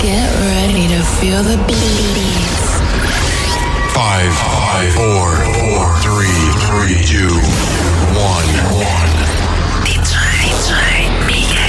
Get ready to feel the beats. Five, five, four, four, three, three, two, one, one. DJ, DJ,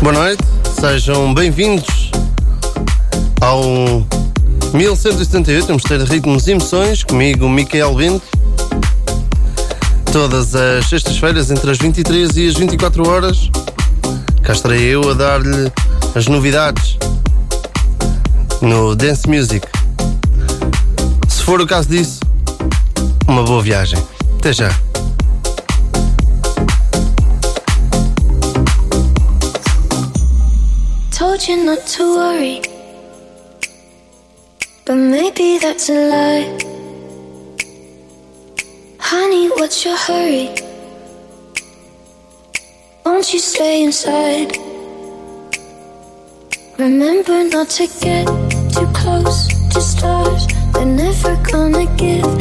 Boa noite, sejam bem-vindos ao 1178, vamos ter ritmos e emoções, comigo Micael Bento. Todas as sextas-feiras, entre as 23 e as 24 horas, cá estarei eu a dar-lhe as novidades no Dance Music. Se for o caso disso, uma boa viagem. Até já. You not to worry. But maybe that's a lie. Honey, what's your hurry? Won't you stay inside? Remember not to get too close to stars. They're never gonna give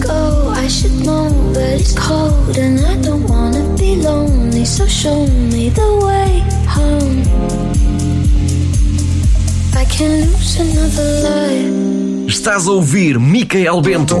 go? I should know, but it's cold and I don't wanna be lonely. So show me the way home. I can lose another life. Estás a ouvir Micael Bento.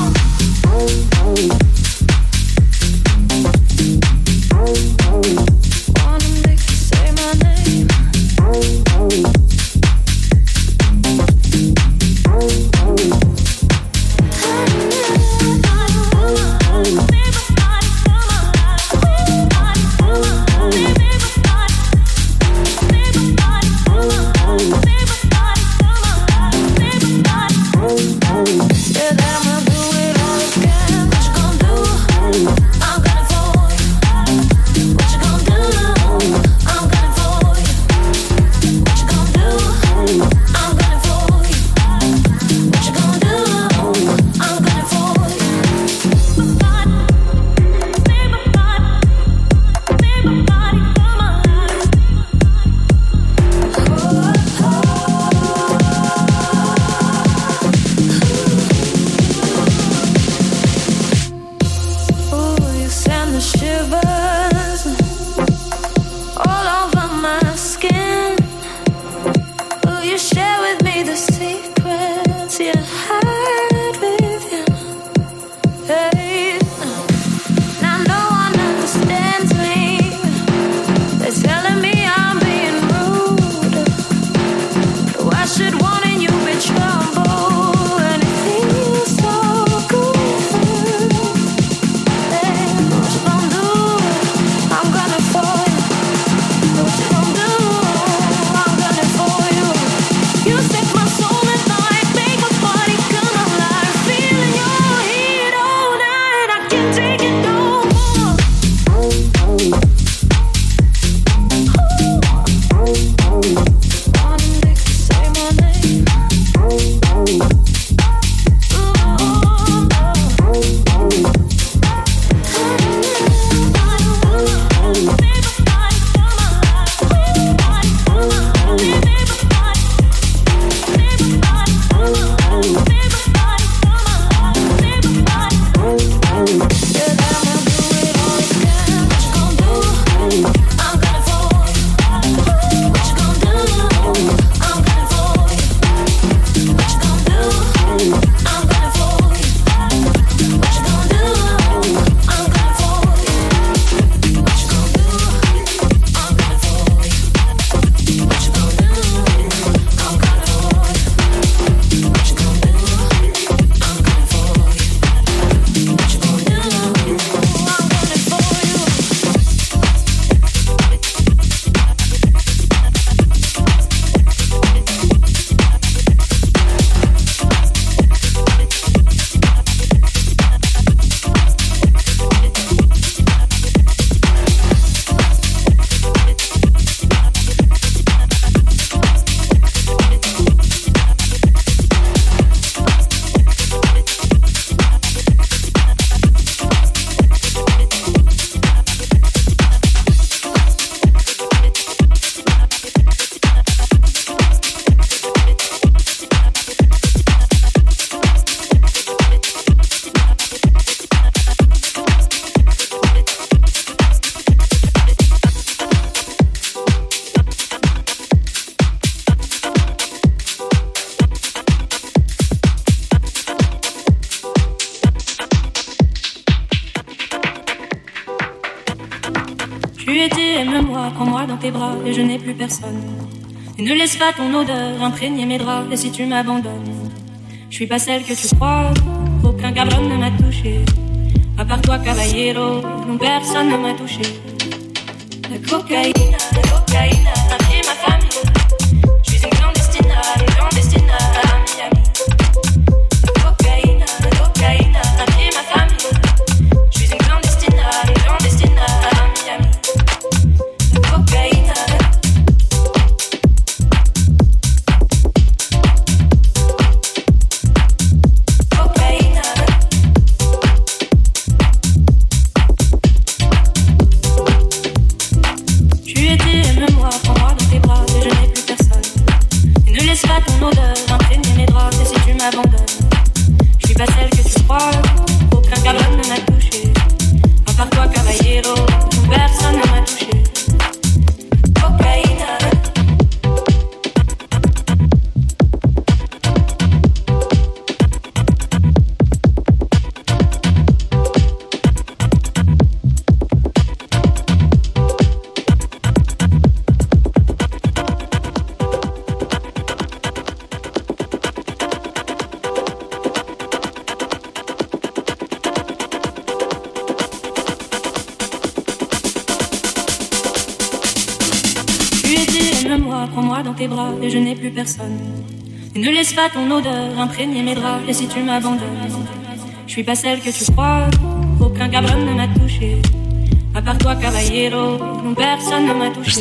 personne. Et ne laisse pas ton odeur imprégner mes draps, et si tu m'abandonnes, je suis pas celle que tu crois, aucun cabron ne m'a touché. À part toi, caballero, non personne ne m'a touché. ne laisse pas ton odeur imprégner mes draps, et si tu m'abandonnes, je suis pas celle que tu crois, aucun cabron ne m'a touché. A part toi, caballero, personne ne m'a touché.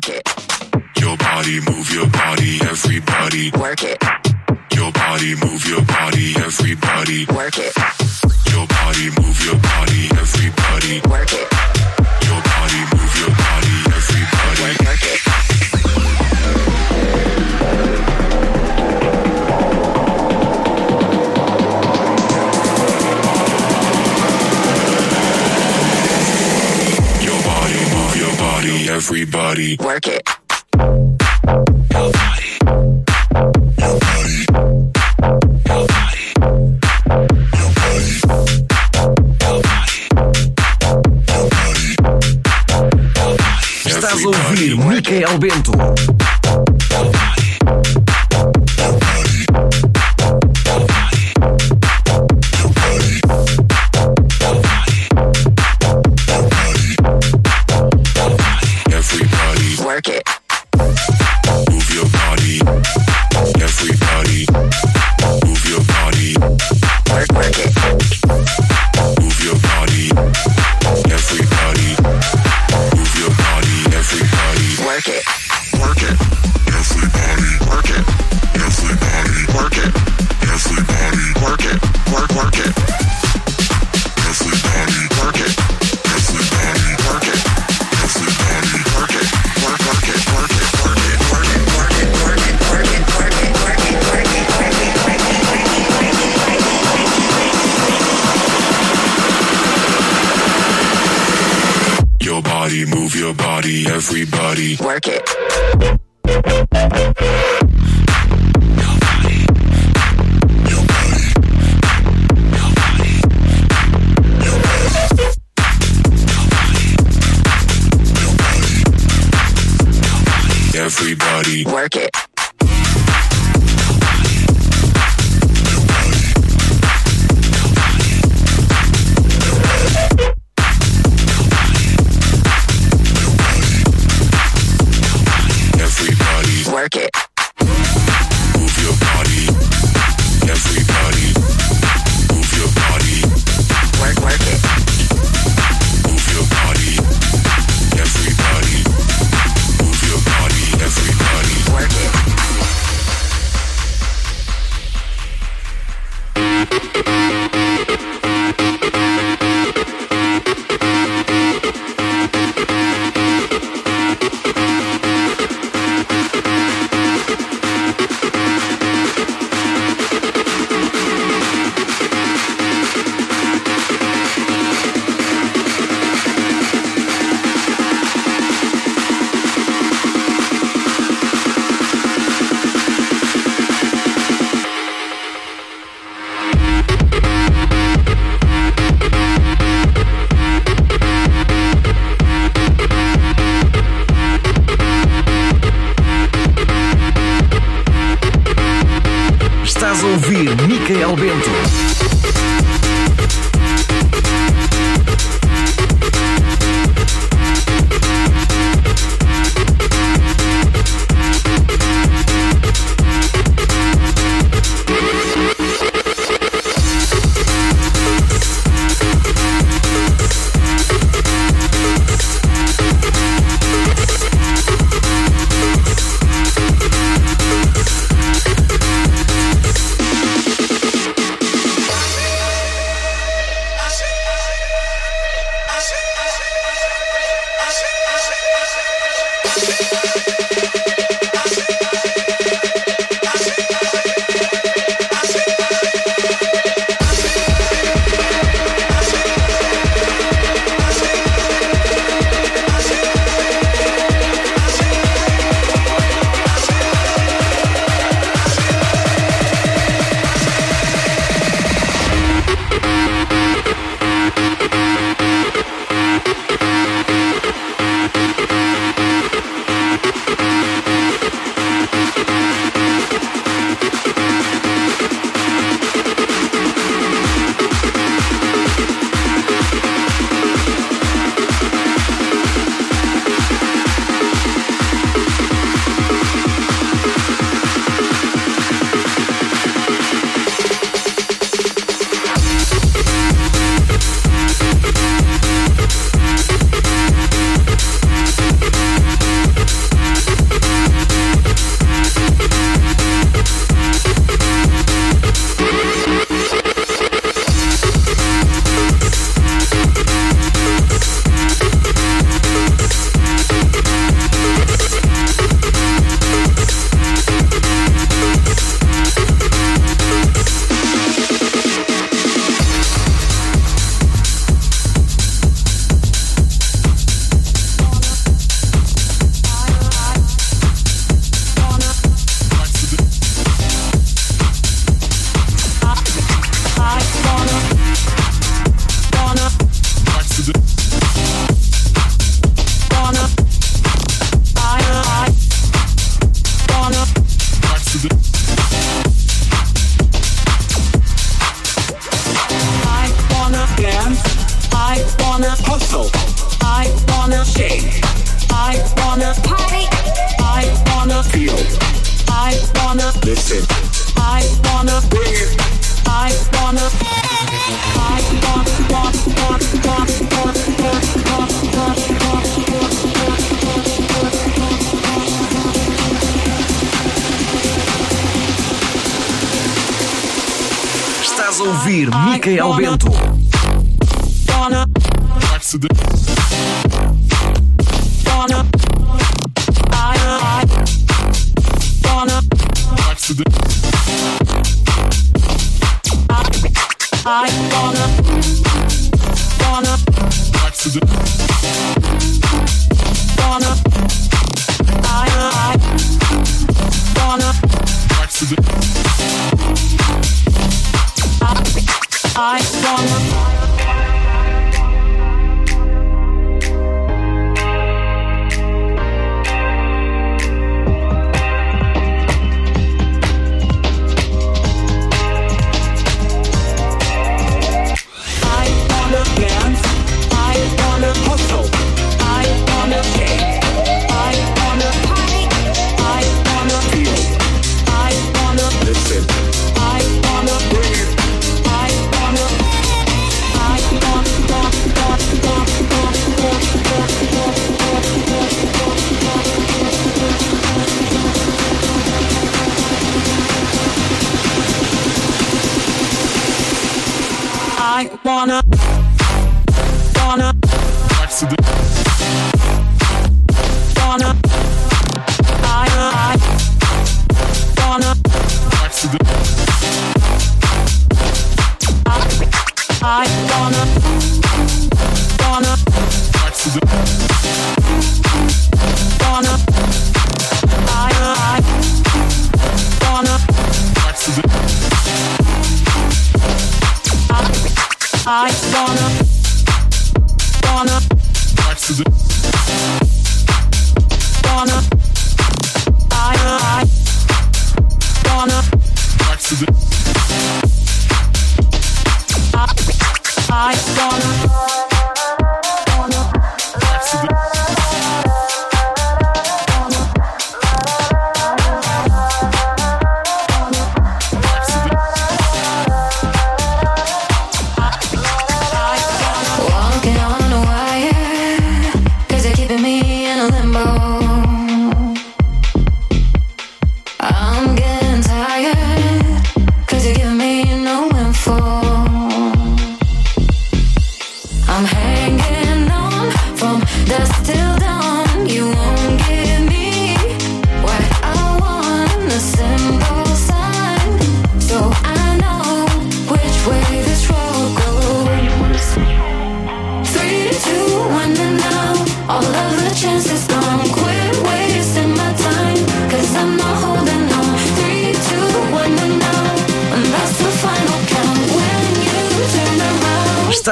Work it. Your body, move your body, everybody. Work it. Your body, move your body, everybody. Work it. Your body, move your body, everybody. Work it. body. Work it. Estás a ouvir Michael Bento.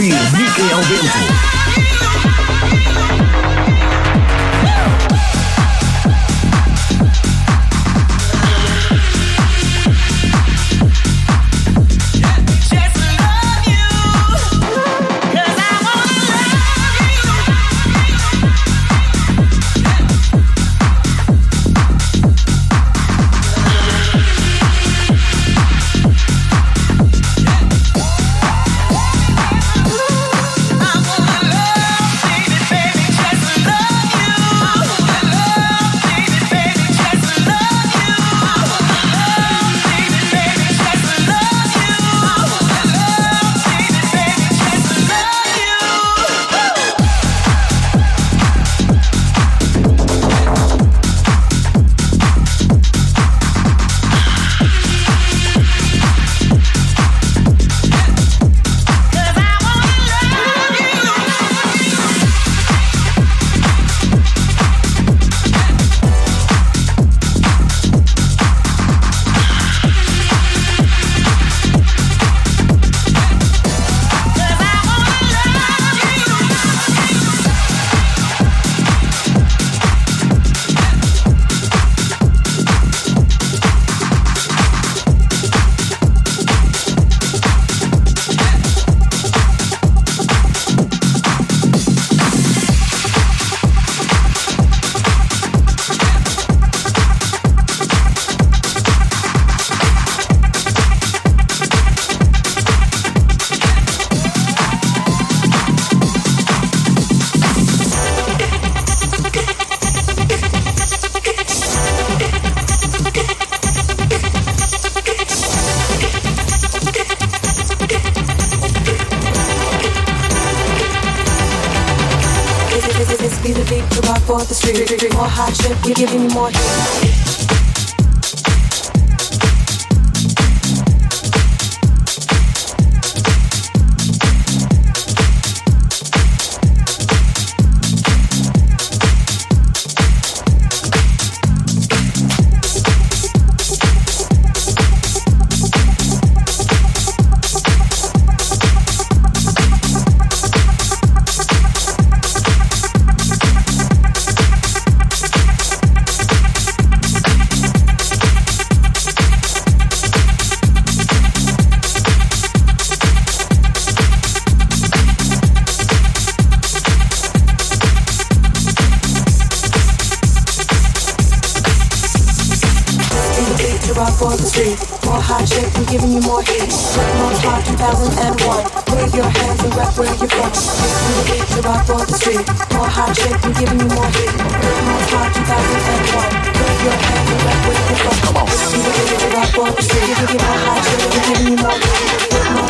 Ouvir Micael Bento. for the street. More hot shit, I'm giving you more heat. Rap more hot 2001. Wave your hands and rap where you're from. Get the beat, you rock for the street. More hot shit, I'm giving you more heat. Rap more hot 2001. Wave your hands and rap where you're from. Get to the beat, you rock for the street. Give me more hot shit, I'm giving you more heat.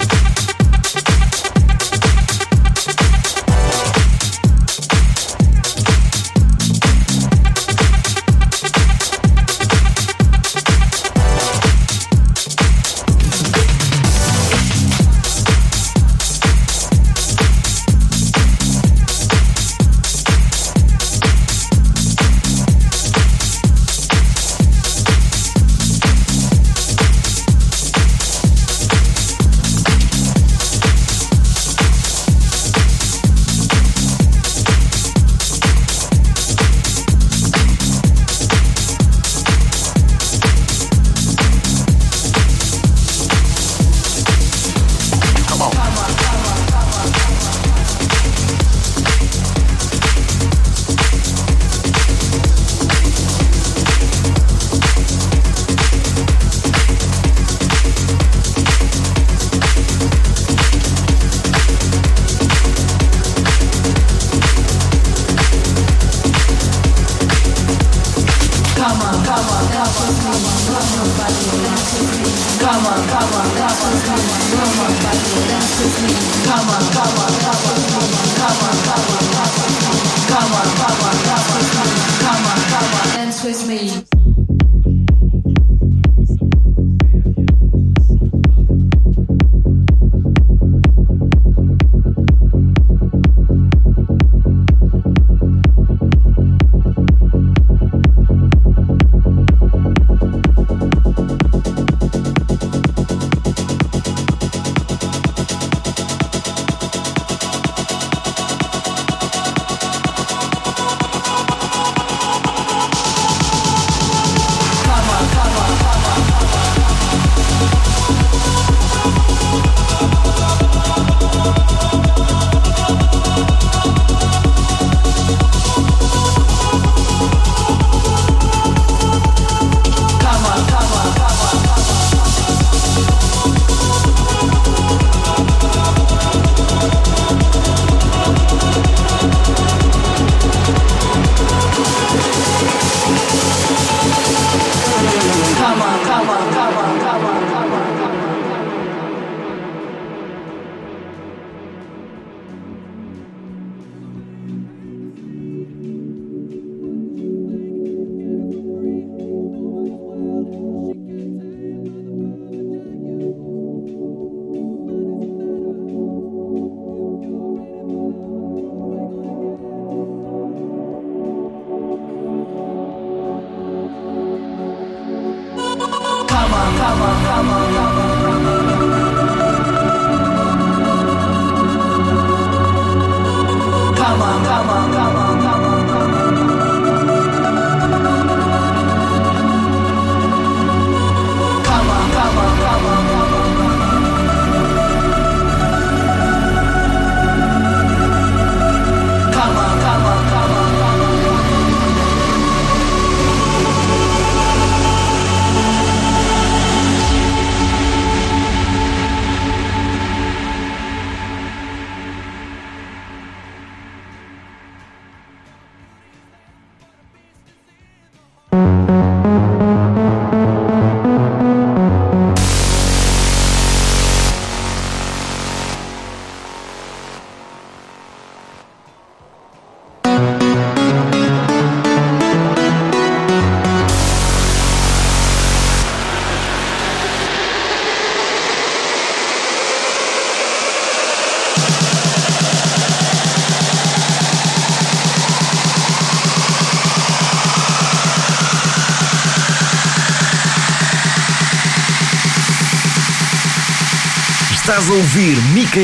Dance with me.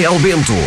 Micael Bento.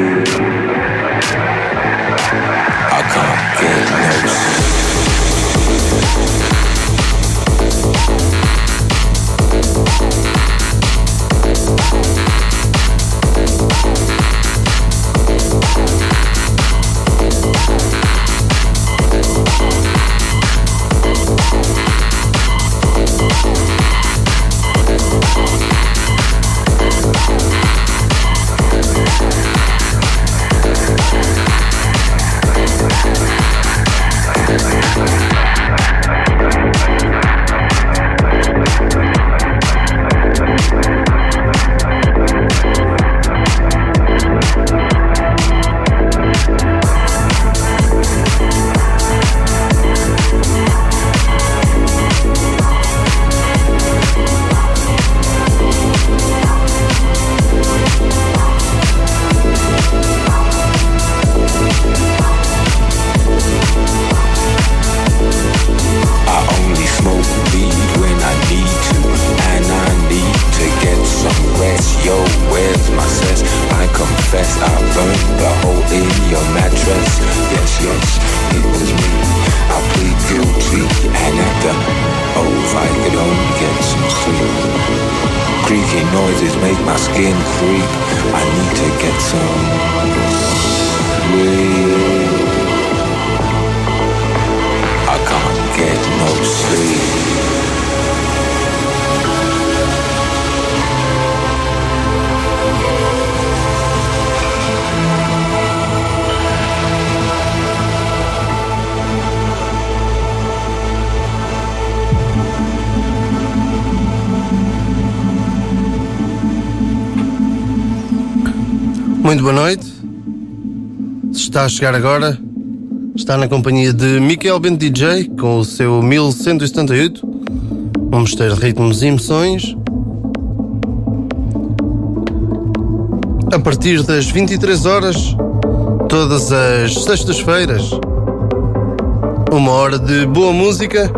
está a chegar agora está na companhia de Miguel Bento DJ com o seu 1178, Vamos ter ritmos e emoções. A partir das 23 horas, todas as sextas-feiras, uma hora de boa música,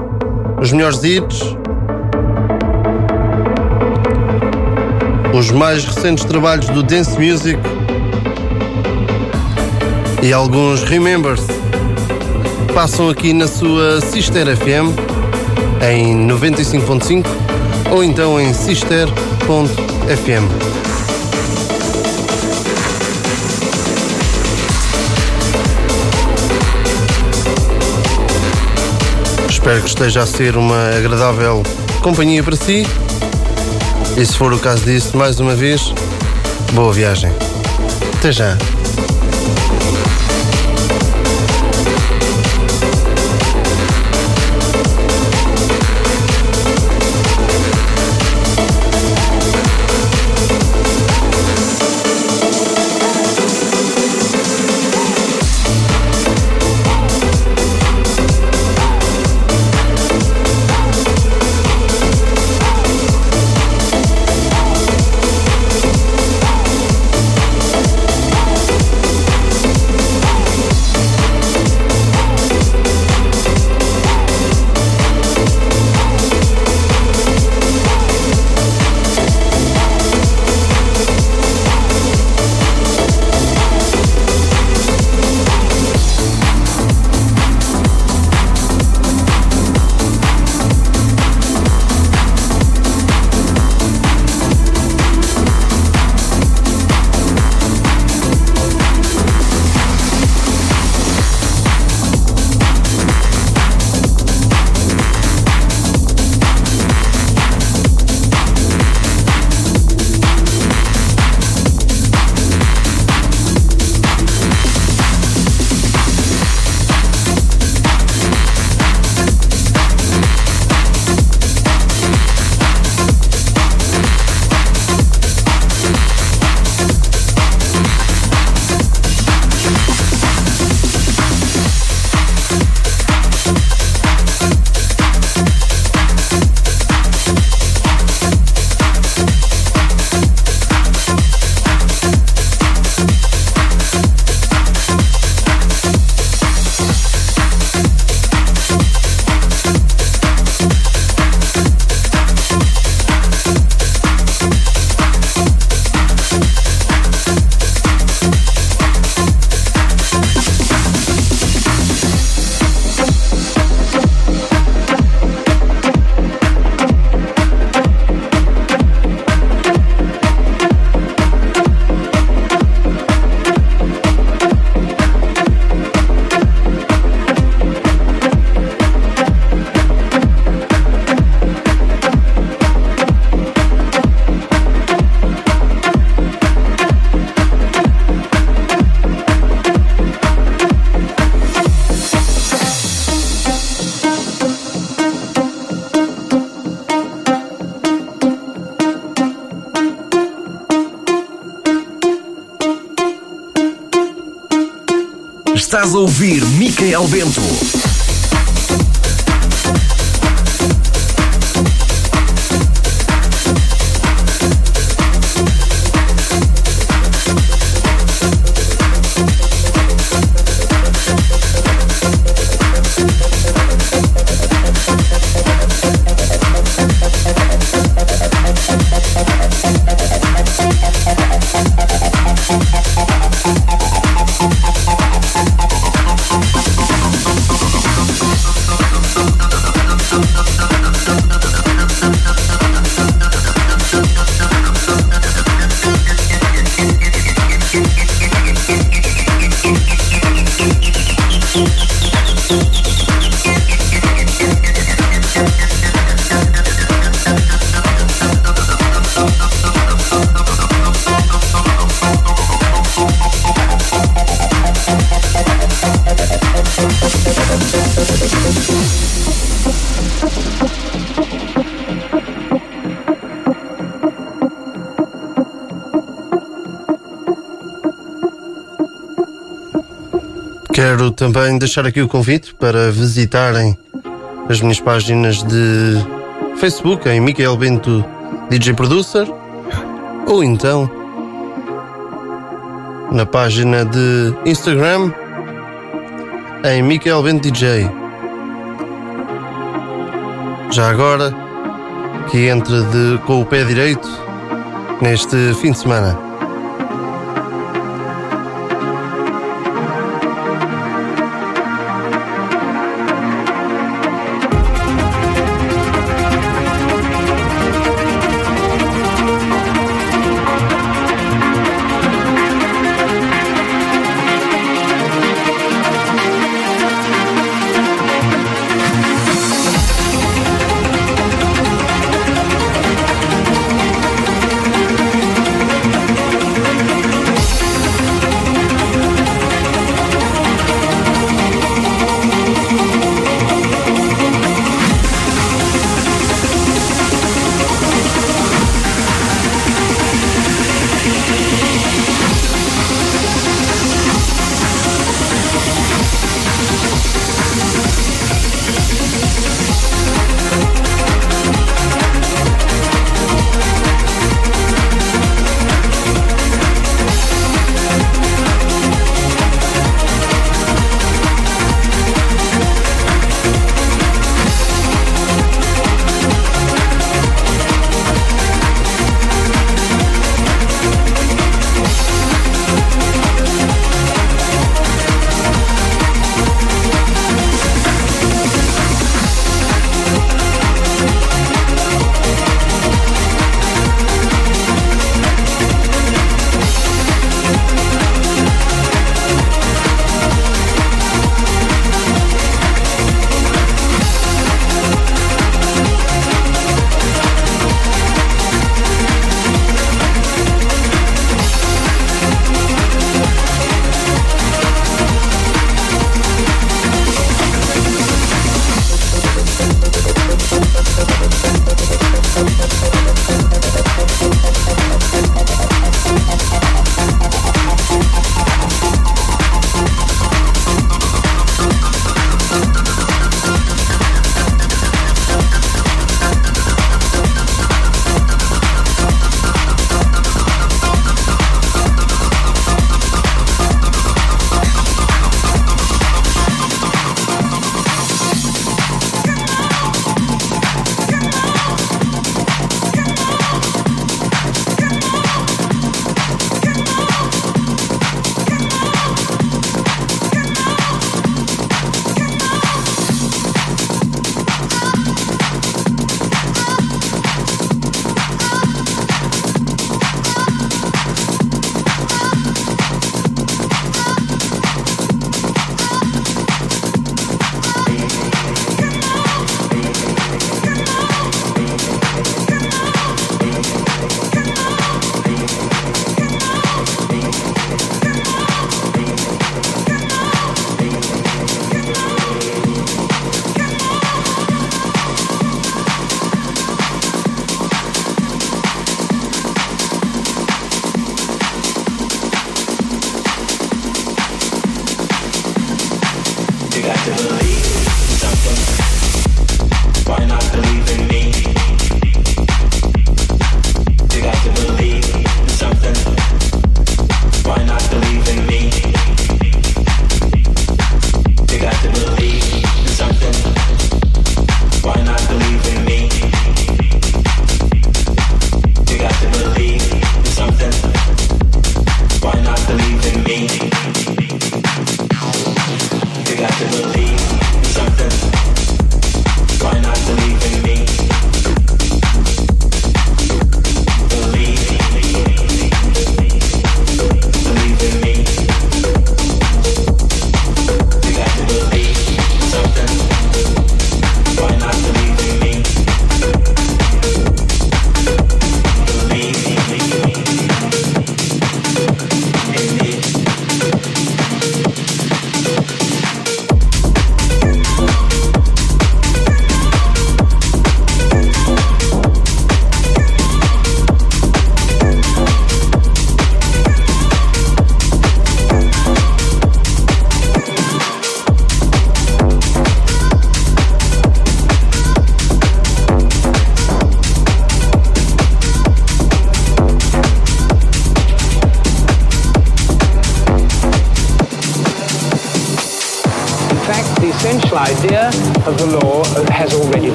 os melhores hits, os mais recentes trabalhos do Dance Music e alguns Remembers passam aqui na sua Sister FM em 95.5 ou então em sister.fm. Espero que esteja a ser uma agradável companhia para si. E se for o caso disso, mais uma vez, boa viagem. Até já. Ouvir Micael Bento. Também deixar aqui o convite para visitarem as minhas páginas de Facebook em Micael Bento DJ Producer ou então na página de Instagram em Micael Bento DJ. Já agora que entre de, com o pé direito neste fim de semana.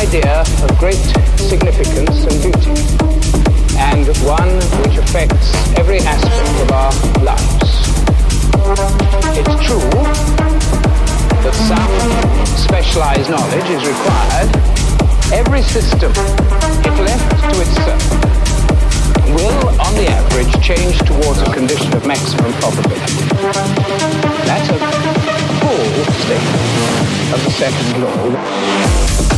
Idea of great significance and beauty, and one which affects every aspect of our lives. It's true that some specialized knowledge is required. Every system, if left to itself, will, on the average, change towards a condition of maximum probability. That's a full statement of the second law.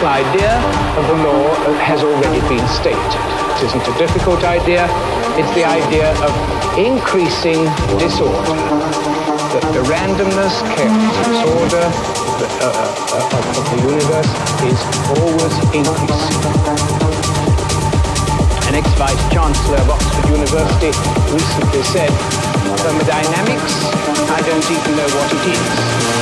The idea of the law has already been stated. It isn't a difficult idea. It's the idea of increasing disorder. That the randomness, chaos, disorder uh, uh, of, of the universe is always increasing. An ex-vice chancellor of Oxford University recently said, thermodynamics, I don't even know what it is.